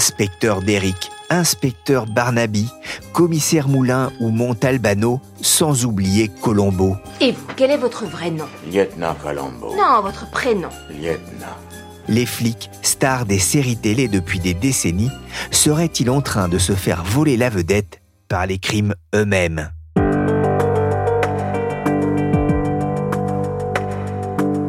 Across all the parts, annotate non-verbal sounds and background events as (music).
Inspecteur Derrick, inspecteur Barnaby, commissaire Moulin ou Montalbano, sans oublier Colombo. Et vous, quel est votre vrai nom? Lieutenant Colombo. Non, votre prénom. Lieutenant. Les flics, stars des séries télé depuis des décennies, seraient-ils en train de se faire voler la vedette par les crimes eux-mêmes?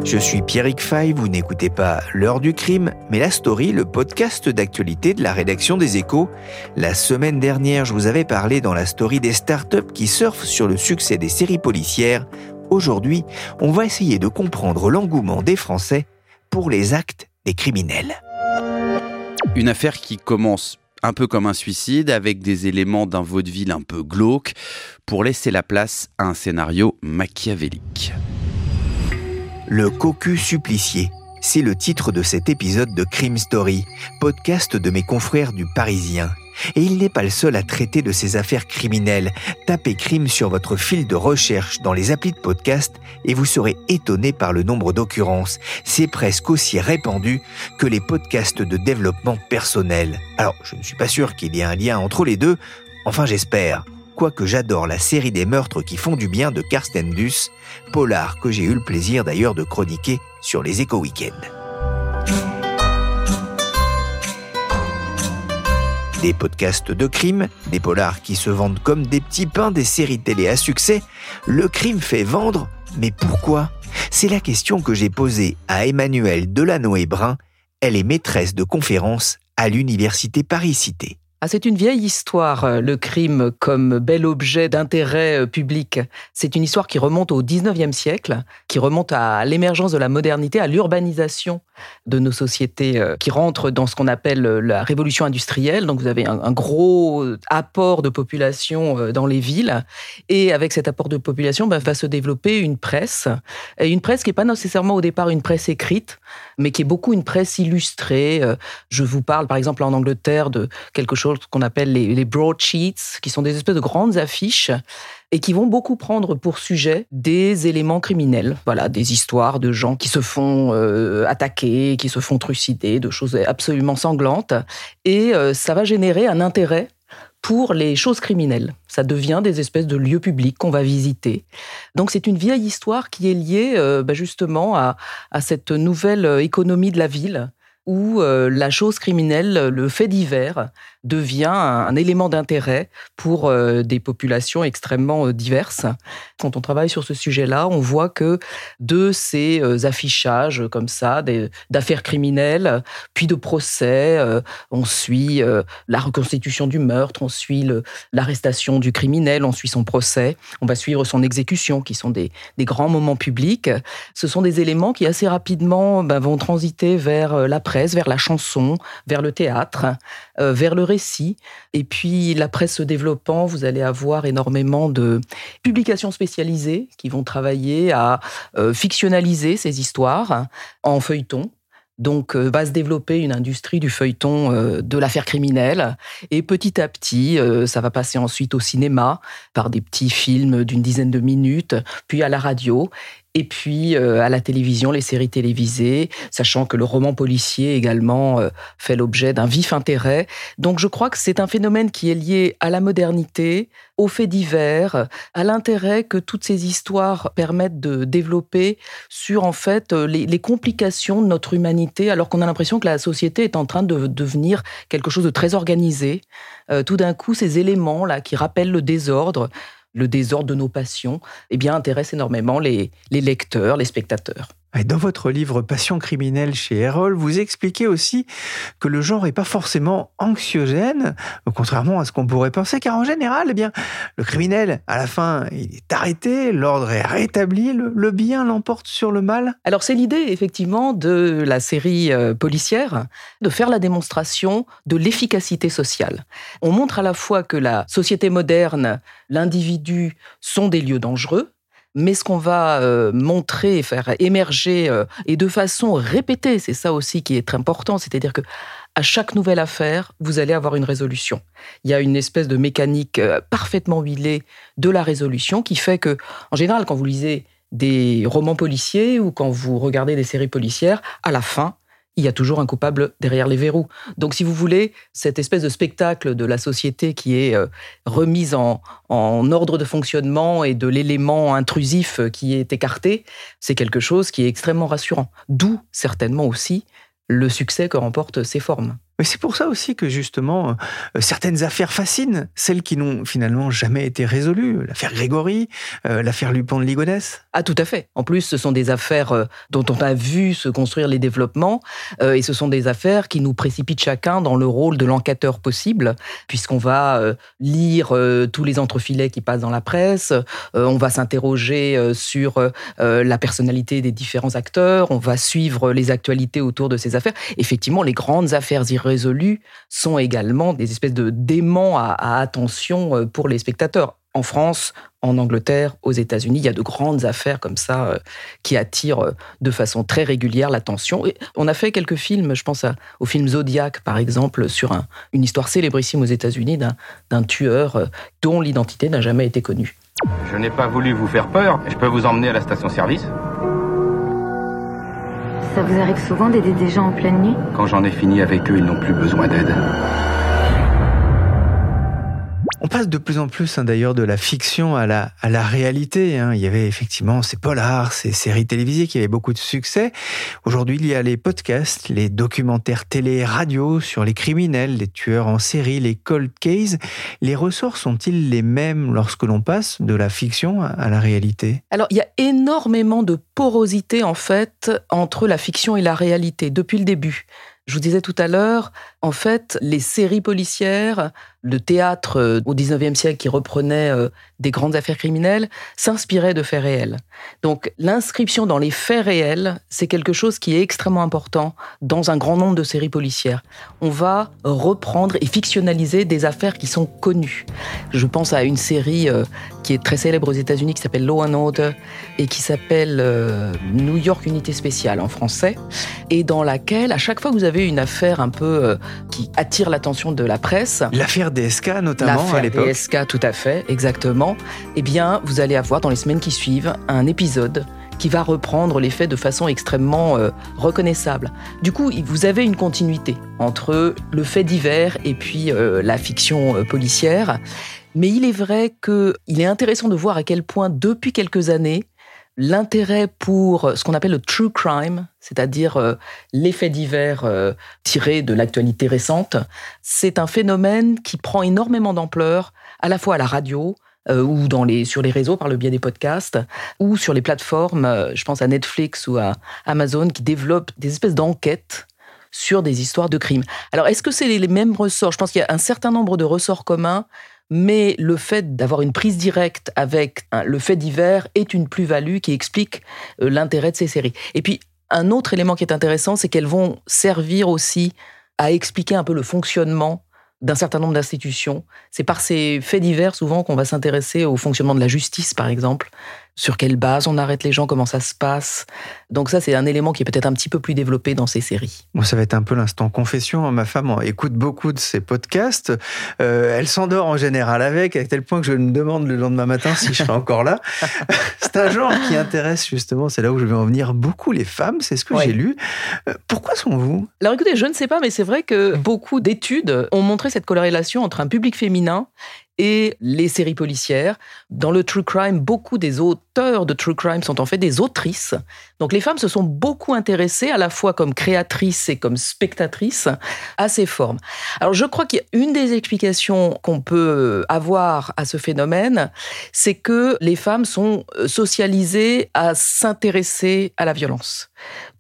Je suis Pierrick Fay, vous n'écoutez pas L'heure du crime, mais La Story, le podcast d'actualité de la rédaction des échos. La semaine dernière, je vous avais parlé dans La Story des startups qui surfent sur le succès des séries policières. Aujourd'hui, on va essayer de comprendre l'engouement des Français pour les actes des criminels. Une affaire qui commence un peu comme un suicide, avec des éléments d'un vaudeville un peu glauque, pour laisser la place à un scénario machiavélique. Le cocu supplicié, c'est le titre de cet épisode de Crime Story, podcast de mes confrères du Parisien. Et il n'est pas le seul à traiter de ces affaires criminelles. Tapez crime sur votre fil de recherche dans les applis de podcast et vous serez étonné par le nombre d'occurrences. C'est presque aussi répandu que les podcasts de développement personnel. Alors, je ne suis pas sûr qu'il y ait un lien entre les deux, enfin j'espère. Quoique j'adore la série des meurtres qui font du bien de Karsten Duss, polar que j'ai eu le plaisir d'ailleurs de chroniquer sur les éco week Des podcasts de crime, des polars qui se vendent comme des petits pains des séries télé à succès, le crime fait vendre, mais pourquoi? C'est la question que j'ai posée à Emmanuelle Delanoë-Brun, elle est maîtresse de conférences à l'Université Paris-Cité. Ah, c'est une vieille histoire, euh, le crime comme bel objet d'intérêt euh, public. C'est une histoire qui remonte au 19e siècle, qui remonte à l'émergence de la modernité, à l'urbanisation de nos sociétés, euh, qui rentre dans ce qu'on appelle la révolution industrielle. Donc vous avez un, gros apport de population dans les villes. Et avec cet apport de population, ben, va se développer une presse. Une presse qui n'est pas nécessairement au départ une presse écrite, mais qui est beaucoup une presse illustrée. Je vous parle par exemple en Angleterre de quelque chose qu'on appelle les, broadsheets, qui sont des espèces de grandes affiches et qui vont beaucoup prendre pour sujet des éléments criminels, voilà, des histoires de gens qui se font euh, attaquer, qui se font trucider, de choses absolument sanglantes, et euh, ça va générer un intérêt pour les choses criminelles. Ça devient des espèces de lieux publics qu'on va visiter. Donc c'est une vieille histoire qui est liée euh, bah, justement à, cette nouvelle économie de la ville où la chose criminelle, le fait divers, devient un, élément d'intérêt pour euh, des populations extrêmement euh, diverses. Quand on travaille sur ce sujet-là, on voit que de ces euh, affichages comme ça, d'affaires criminelles, puis de procès, on suit la reconstitution du meurtre, on suit l'arrestation du criminel, on suit son procès, on va suivre son exécution, qui sont des, grands moments publics. Ce sont des éléments qui assez rapidement ben, vont transiter vers la vers la chanson, vers le théâtre, vers le récit. Et puis, la presse se développant, vous allez avoir énormément de publications spécialisées qui vont travailler à euh, fictionnaliser ces histoires en feuilleton. Donc, euh, va se développer une industrie du feuilleton euh, de l'affaire criminelle. Et petit à petit, ça va passer ensuite au cinéma par des petits films d'une dizaine de minutes, puis à la radio et puis euh, à la télévision, les séries télévisées, sachant que le roman policier également euh, fait l'objet d'un vif intérêt. Donc je crois que c'est un phénomène qui est lié à la modernité, aux faits divers, à l'intérêt que toutes ces histoires permettent de développer sur en fait euh, les, les complications de notre humanité, alors qu'on a l'impression que la société est en train de devenir quelque chose de très organisé. tout d'un coup, ces éléments là qui rappellent le désordre le désordre de nos passions, eh bien, intéresse énormément les, lecteurs, les spectateurs. Et dans votre livre Passion criminelle chez Erol, vous expliquez aussi que le genre n'est pas forcément anxiogène, contrairement à ce qu'on pourrait penser, car en général, eh bien, le criminel, à la fin, il est arrêté, l'ordre est rétabli, le, bien l'emporte sur le mal. Alors c'est l'idée effectivement de la série euh, policière de faire la démonstration de l'efficacité sociale. On montre à la fois que la société moderne, l'individu sont des lieux dangereux, mais ce qu'on va euh, montrer faire émerger euh, et de façon répétée, c'est ça aussi qui est très important, c'est-à-dire que à chaque nouvelle affaire, vous allez avoir une résolution. Il y a une espèce de mécanique euh, parfaitement huilée de la résolution qui fait que, en général, quand vous lisez des romans policiers ou quand vous regardez des séries policières, à la fin, il y a toujours un coupable derrière les verrous. Donc, si vous voulez, cette espèce de spectacle de la société qui est euh, remise en, en ordre de fonctionnement et de l'élément intrusif qui est écarté, c'est quelque chose qui est extrêmement rassurant. D'où certainement aussi le succès que remportent ces formes. Mais c'est pour ça aussi que justement, euh, certaines affaires fascinent, celles qui n'ont finalement jamais été résolues. L'affaire Grégory, euh, l'affaire Lupin de Ligonnès. Ah, tout à fait. En plus, ce sont des affaires euh, dont on a vu se construire les développements, et ce sont des affaires qui nous précipitent chacun dans le rôle de l'enquêteur possible, puisqu'on va lire tous les entrefilets qui passent dans la presse, on va s'interroger sur la personnalité des différents acteurs, on va suivre les actualités autour de ces affaires. Effectivement, les grandes affaires sont également des espèces de démons à, attention euh, pour les spectateurs. En France, en Angleterre, aux États-Unis, il y a de grandes affaires comme ça euh, qui attirent euh, de façon très régulière l'attention. On a fait quelques films, je pense au film Zodiac par exemple, sur un- une histoire célébrissime aux États-Unis d'un tueur dont l'identité n'a jamais été connue. Je n'ai pas voulu vous faire peur. Je peux vous emmener à la station-service Ça vous arrive souvent d'aider des gens en pleine nuit? Quand j'en ai fini avec eux, ils n'ont plus besoin d'aide. On passe de plus en plus hein, d'ailleurs de la fiction à la, à la réalité. hein. Il y avait effectivement ces polars, ces séries télévisées qui avaient beaucoup de succès. Aujourd'hui, il y a les podcasts, les documentaires télé radio sur les criminels, les tueurs en série, les cold cases. Les ressorts sont-ils les mêmes lorsque l'on passe de la fiction à la réalité? Alors, il y a énormément de porosité, en fait, entre la fiction et la réalité, depuis le début. Je vous disais tout à l'heure, en fait, les séries policières, le théâtre euh, au 19e siècle qui reprenait euh, des grandes affaires criminelles, s'inspirait de faits réels. Donc, l'inscription dans les faits réels, c'est quelque chose qui est extrêmement important dans un grand nombre de séries policières. On va reprendre et fictionnaliser des affaires qui sont connues. Je pense à une série euh, qui est très célèbre aux États-Unis qui s'appelle Law and Order et qui s'appelle New York Unité Spéciale en français, et dans laquelle, à chaque fois que vous avez une affaire un peu qui attire l'attention de la presse, L'affaire DSK notamment à l'affaire l'époque. DSK, tout à fait, exactement, eh bien, vous allez avoir dans les semaines qui suivent un épisode qui va reprendre les faits de façon extrêmement euh, reconnaissable. Du coup, vous avez une continuité entre le fait divers et puis euh, la fiction euh, policière. Mais il est vrai qu'il est intéressant de voir à quel point, depuis quelques années, l'intérêt pour ce qu'on appelle le true crime, c'est-à-dire euh, les faits divers euh, tirés de l'actualité récente, c'est un phénomène qui prend énormément d'ampleur, à la fois à la radio, euh, ou sur les réseaux par le biais des podcasts, ou sur les plateformes, euh, je pense à Netflix ou à Amazon, qui développent des espèces d'enquêtes sur des histoires de crimes. Alors, est-ce que c'est les mêmes ressorts? Je pense qu'il y a un certain nombre de ressorts communs, mais le fait d'avoir une prise directe avec le fait divers est une plus-value qui explique euh, l'intérêt de ces séries. Et puis, un autre élément qui est intéressant, c'est qu'elles vont servir aussi à expliquer un peu le fonctionnement d'un certain nombre d'institutions. C'est par ces faits divers souvent qu'on va s'intéresser au fonctionnement de la justice, par exemple. Sur quelle base on arrête les gens, comment ça se passe. Donc ça, c'est un élément qui est peut-être un petit peu plus développé dans ces séries. Bon, ça va être un peu l'instant confession. Ma femme écoute beaucoup de ces podcasts. Euh, elle s'endort en général avec, à tel point que je me demande le lendemain matin si je serai encore là. (laughs) c'est un genre qui intéresse justement, c'est là où je vais en venir, beaucoup les femmes. C'est ce que Ouais. j'ai lu. Euh, pourquoi sont-vous? Alors écoutez, je ne sais pas, mais c'est vrai que beaucoup d'études ont montré cette corrélation entre un public féminin et les séries policières. Dans le true crime, beaucoup des auteurs de true crime sont en fait des autrices. Donc les femmes se sont beaucoup intéressées à la fois comme créatrices et comme spectatrices à ces formes. Alors je crois qu'il y a une des explications qu'on peut avoir à ce phénomène, c'est que les femmes sont socialisées à s'intéresser à la violence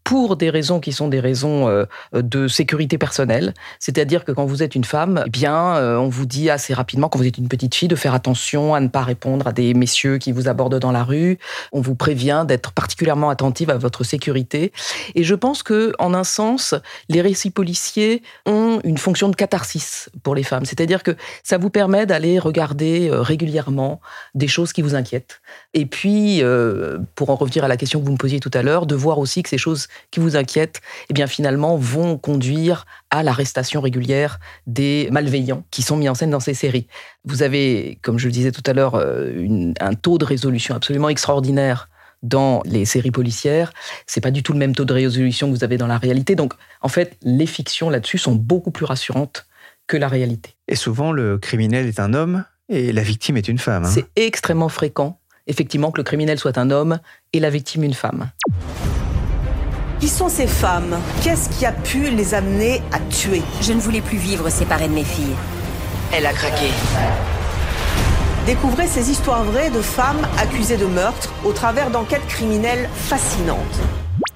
pour des raisons qui sont des raisons euh, de sécurité personnelle. C'est-à-dire que quand vous êtes une femme, eh bien, euh, on vous dit assez rapidement, quand vous êtes une petite fille, de faire attention à ne pas répondre à des messieurs qui vous abordent dans la rue. On vous prévient d'être particulièrement attentive à votre sécurité. Et je pense que, en un sens, les récits policiers ont une fonction de catharsis pour les femmes. C'est-à-dire que ça vous permet d'aller regarder euh, régulièrement des choses qui vous inquiètent. Et puis, pour en revenir à la question que vous me posiez tout à l'heure, de voir aussi que ces choses qui vous inquiètent, eh bien finalement vont conduire à l'arrestation régulière des malveillants qui sont mis en scène dans ces séries. Vous avez, comme je le disais tout à l'heure, euh, un taux de résolution absolument extraordinaire dans les séries policières. C'est pas du tout le même taux de résolution que vous avez dans la réalité. Donc, en fait, les fictions là-dessus sont beaucoup plus rassurantes que la réalité. Et souvent, le criminel est un homme et la victime est une femme. Hein. C'est extrêmement fréquent, effectivement, que le criminel soit un homme et la victime une femme. Qui sont ces femmes? Qu'est-ce qui a pu les amener à tuer? Je ne voulais plus vivre séparée de mes filles. Elle a craqué. Découvrez ces histoires vraies de femmes accusées de meurtre au travers d'enquêtes criminelles fascinantes.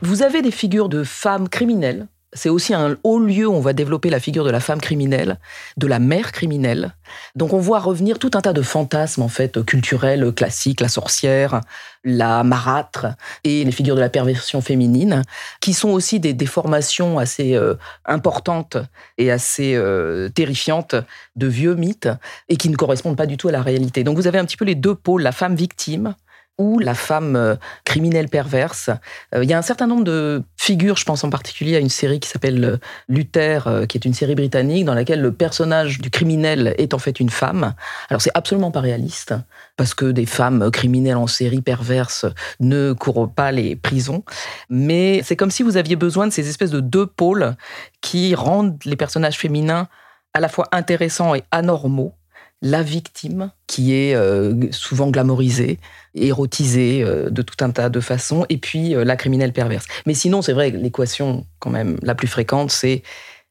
Vous avez des figures de femmes criminelles c'est aussi un haut lieu où on va développer la figure de la femme criminelle, de la mère criminelle. Donc on voit revenir tout un tas de fantasmes en fait culturels classiques, la sorcière, la marâtre et les figures de la perversion féminine, qui sont aussi des déformations assez euh, importantes et assez euh, terrifiantes de vieux mythes et qui ne correspondent pas du tout à la réalité. Donc vous avez un petit peu les deux pôles, la femme victime ou la femme euh, criminelle perverse. Euh, il y a un certain nombre de figures, je pense en particulier à une série qui s'appelle euh, Luther, qui est une série britannique dans laquelle le personnage du criminel est en fait une femme. Alors c'est absolument pas réaliste, parce que des femmes criminelles en série perverse ne courent pas les prisons, mais c'est comme si vous aviez besoin de ces espèces de deux pôles qui rendent les personnages féminins à la fois intéressants et anormaux la victime qui est euh, souvent glamorisée, érotisée euh, de tout un tas de façons, et puis euh, la criminelle perverse. Mais sinon, c'est vrai, l'équation quand même la plus fréquente, c'est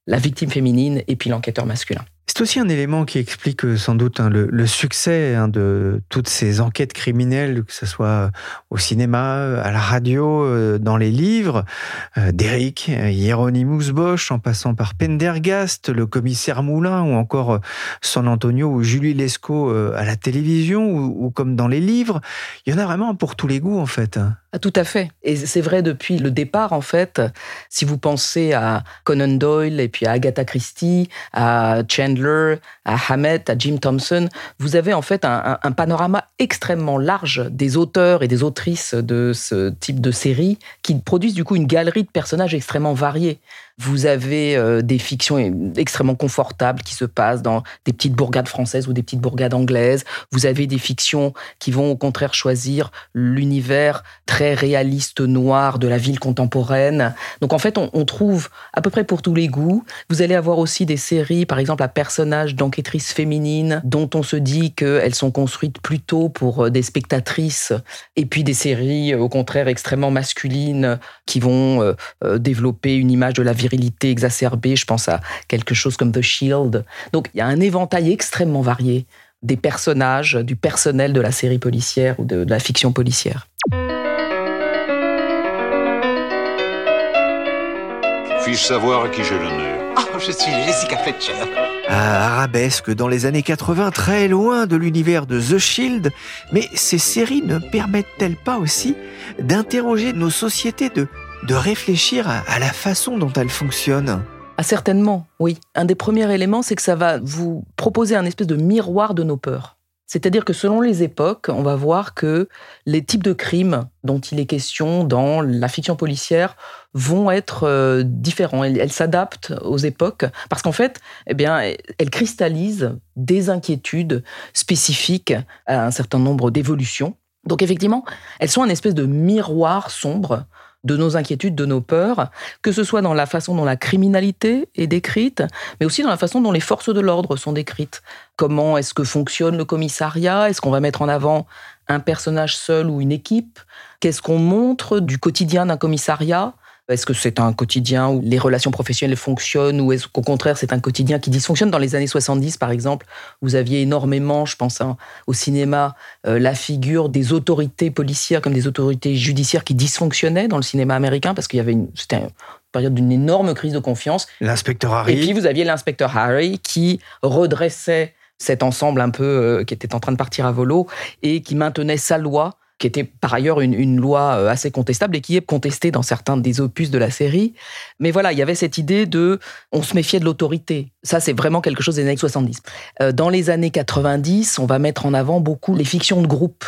la victime féminine et puis l'enquêteur masculin. C'est aussi un élément qui explique euh, sans doute hein, le, succès hein, de toutes ces enquêtes criminelles, que ce soit au cinéma, à la radio, euh, dans les livres, euh, Hieronymus Bosch, en passant par Pendergast, le commissaire Moulin, ou encore San Antonio ou Julie Lescaut à la télévision, ou, comme dans les livres. Il y en a vraiment pour tous les goûts, en fait. Ah, tout à fait. Et c'est vrai depuis le départ, en fait. Si vous pensez à Conan Doyle et puis à Agatha Christie, à À Hammett, à Jim Thompson, vous avez en fait un panorama extrêmement large des auteurs et des autrices de ce type de série qui produisent du coup une galerie de personnages extrêmement variés. Vous avez euh, des fictions extrêmement confortables qui se passent dans des petites bourgades françaises ou des petites bourgades anglaises. Vous avez des fictions qui vont au contraire choisir l'univers très réaliste noir de la ville contemporaine. Donc en fait, on, trouve à peu près pour tous les goûts. Vous allez avoir aussi des séries, par exemple, à personnages d'enquêtrices féminines dont on se dit qu'elles sont construites plutôt pour euh, des spectatrices, et puis des séries au contraire extrêmement masculines qui vont euh, développer une image de la vie virilité exacerbée, je pense à quelque chose comme The Shield. Donc il y a un éventail extrêmement varié des personnages, du personnel de la série policière ou de, la fiction policière. Puis-je savoir à qui j'ai l'honneur? Oh, je suis Jessica Fletcher. Ah, arabesque dans les années 80, très loin de l'univers de The Shield, mais ces séries ne permettent-elles pas aussi d'interroger nos sociétés de de réfléchir à, la façon dont elle fonctionne. Ah, certainement, oui. Un des premiers éléments, c'est que ça va vous proposer un espèce de miroir de nos peurs. C'est-à-dire que selon les époques, on va voir que les types de crimes dont il est question dans la fiction policière vont être euh, différents. Elles, s'adaptent aux époques parce qu'en fait, eh bien, elles cristallisent des inquiétudes spécifiques à un certain nombre d'évolutions. Donc effectivement, elles sont un espèce de miroir sombre de nos inquiétudes, de nos peurs, que ce soit dans la façon dont la criminalité est décrite, mais aussi dans la façon dont les forces de l'ordre sont décrites. Comment est-ce que fonctionne le commissariat? Est-ce qu'on va mettre en avant un personnage seul ou une équipe? Qu'est-ce qu'on montre du quotidien d'un commissariat? Est-ce que c'est un quotidien où les relations professionnelles fonctionnent ou est-ce qu'au contraire c'est un quotidien qui dysfonctionne? Dans les années 70 par exemple, vous aviez énormément, je pense hein, au cinéma, euh, la figure des autorités policières comme des autorités judiciaires qui dysfonctionnaient dans le cinéma américain parce qu'il y avait une, c'était une période d'une énorme crise de confiance. L'inspecteur Harry. Et puis vous aviez l'inspecteur Harry qui redressait cet ensemble un peu euh, qui était en train de partir à volo et qui maintenait sa loi qui était par ailleurs une, loi euh, assez contestable et qui est contestée dans certains des opus de la série. Mais voilà, il y avait cette idée de on se méfiait de l'autorité. Ça, c'est vraiment quelque chose des années 70. Euh, dans les années 90, on va mettre en avant beaucoup les fictions de groupe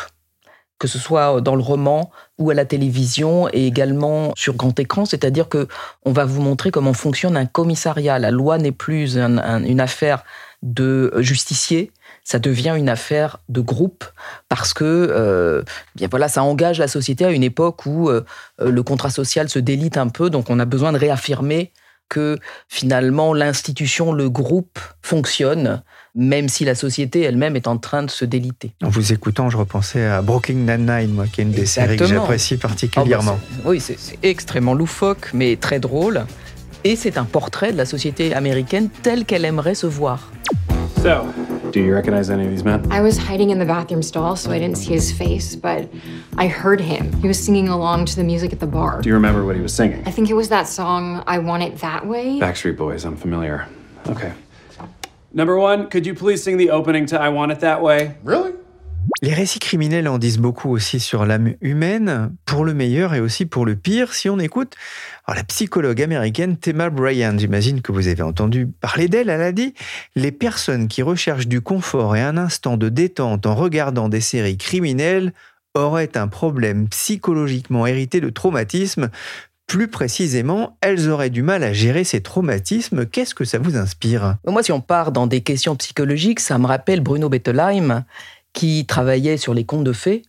que ce soit dans le roman ou à la télévision et également sur grand écran, c'est-à-dire que on va vous montrer comment fonctionne un commissariat. La loi n'est plus une affaire de justicier, ça devient une affaire de groupe parce que euh, bien voilà, ça engage la société à une époque où euh, euh, le contrat social se délite un peu, donc on a besoin de réaffirmer que finalement l'institution, le groupe fonctionne, même si la société elle-même est en train de se déliter. En vous écoutant, je repensais à Brooklyn Nine-Nine, moi, qui est une des séries que j'apprécie particulièrement. Ah bah oui, c'est extrêmement loufoque, mais très drôle. Et c'est un portrait de la société américaine telle qu'elle aimerait se voir. So, do you recognize any of these men? I was hiding in the bathroom stall, so I didn't see his face, but I heard him. He was singing along to the music at the bar. Do you remember what he was singing? I think it was that song, I Want It That Way. Backstreet Boys, I'm familiar. Okay. Number one, could you please sing the opening to I Want It That Way? Really? Les récits criminels en disent beaucoup aussi sur l'âme humaine, pour le meilleur et aussi pour le pire. Si on écoute la psychologue américaine Thema Bryan, j'imagine que vous avez entendu parler d'elle, elle a dit Les personnes qui recherchent du confort et un instant de détente en regardant des séries criminelles auraient un problème psychologiquement hérité de traumatisme. Plus précisément, elles auraient du mal à gérer ces traumatismes. Qu'est-ce que ça vous inspire? Moi, si on part dans des questions psychologiques, ça me rappelle Bruno Bettelheim, qui travaillait sur les contes de fées.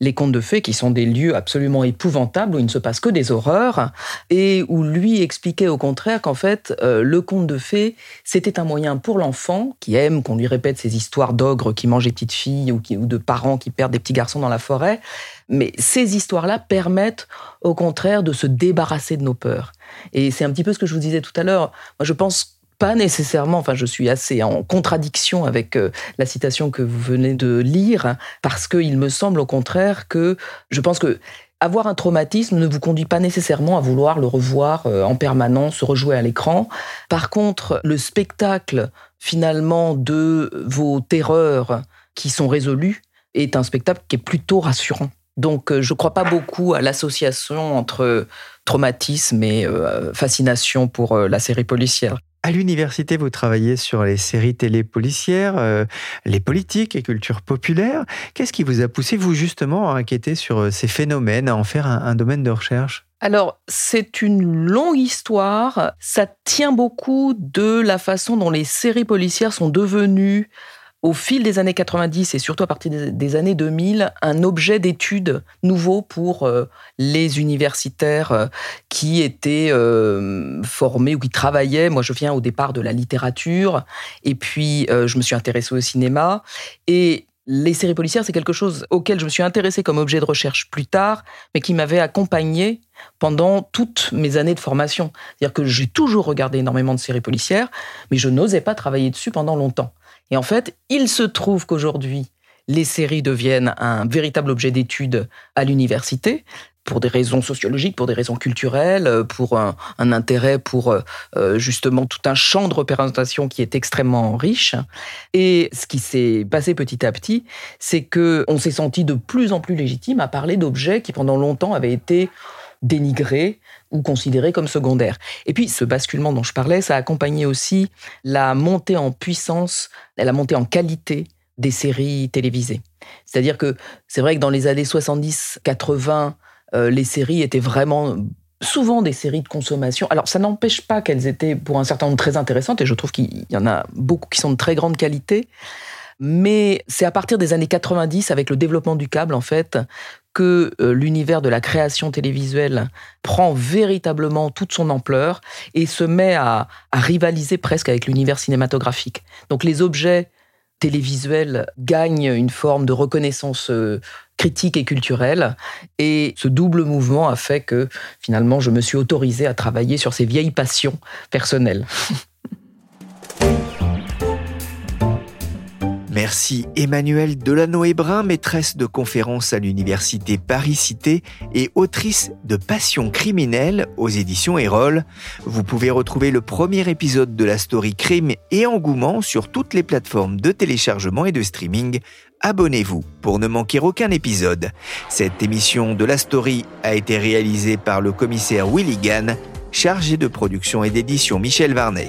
Les contes de fées qui sont des lieux absolument épouvantables où il ne se passe que des horreurs et où lui expliquait au contraire qu'en fait euh, le conte de fées c'était un moyen pour l'enfant qui aime qu'on lui répète ces histoires d'ogres qui mangent des petites filles ou, ou de parents qui perdent des petits garçons dans la forêt. Mais ces histoires-là permettent au contraire de se débarrasser de nos peurs. Et c'est un petit peu ce que je vous disais tout à l'heure. Moi je pense pas nécessairement, enfin je suis assez en contradiction avec euh, la citation que vous venez de lire, parce qu'il me semble au contraire que je pense que avoir un traumatisme ne vous conduit pas nécessairement à vouloir le revoir euh, en permanence, se rejouer à l'écran. Par contre, le spectacle finalement de vos terreurs qui sont résolues est un spectacle qui est plutôt rassurant. Donc euh, je ne crois pas beaucoup à l'association entre traumatisme et fascination pour la série policière. À l'université, vous travaillez sur les séries télé policières, euh, les politiques et culture populaire. Qu'est-ce qui vous a poussé, vous, justement, à inquiéter sur euh, ces phénomènes, à en faire un domaine de recherche? Alors, c'est une longue histoire. Ça tient beaucoup de la façon dont les séries policières sont devenues au fil des années 90 et surtout à partir des années 2000, un objet d'étude nouveau pour euh, les universitaires euh, qui étaient euh, formés ou qui travaillaient. Moi, je viens au départ de la littérature et puis je me suis intéressée au cinéma. Et les séries policières, c'est quelque chose auquel je me suis intéressée comme objet de recherche plus tard, mais qui m'avait accompagné pendant toutes mes années de formation. C'est-à-dire que j'ai toujours regardé énormément de séries policières, mais je n'osais pas travailler dessus pendant longtemps. Et en fait, il se trouve qu'aujourd'hui, les séries deviennent un véritable objet d'étude à l'université pour des raisons sociologiques, pour des raisons culturelles, pour un, intérêt pour euh, euh, justement tout un champ de représentation qui est extrêmement riche. Et ce qui s'est passé petit à petit, c'est que on s'est senti de plus en plus légitime à parler d'objets qui pendant longtemps avaient été dénigrés ou considérés comme secondaires. Et puis ce basculement dont je parlais, ça a accompagné aussi la montée en puissance, la montée en qualité des séries télévisées. C'est-à-dire que c'est vrai que dans les années 70-80, euh, les séries étaient vraiment souvent des séries de consommation. Alors ça n'empêche pas qu'elles étaient pour un certain nombre très intéressantes, et je trouve qu'il y en a beaucoup qui sont de très grande qualité. Mais c'est à partir des années 90, avec le développement du câble, en fait, que euh, l'univers de la création télévisuelle prend véritablement toute son ampleur et se met à, rivaliser presque avec l'univers cinématographique. Donc les objets télévisuels gagnent une forme de reconnaissance euh, critique et culturelle. Et ce double mouvement a fait que finalement, je me suis autorisée à travailler sur ces vieilles passions personnelles. (laughs) Merci Emmanuelle Delano-Hébrun, maîtresse de conférences à l'université Paris-Cité et autrice de Passion criminelle aux éditions Erol. Vous pouvez retrouver le premier épisode de la story Crime et Engouement sur toutes les plateformes de téléchargement et de streaming. Abonnez-vous pour ne manquer aucun épisode. Cette émission de la story a été réalisée par le commissaire Willy Gann, chargé de production et d'édition Michel Varnet.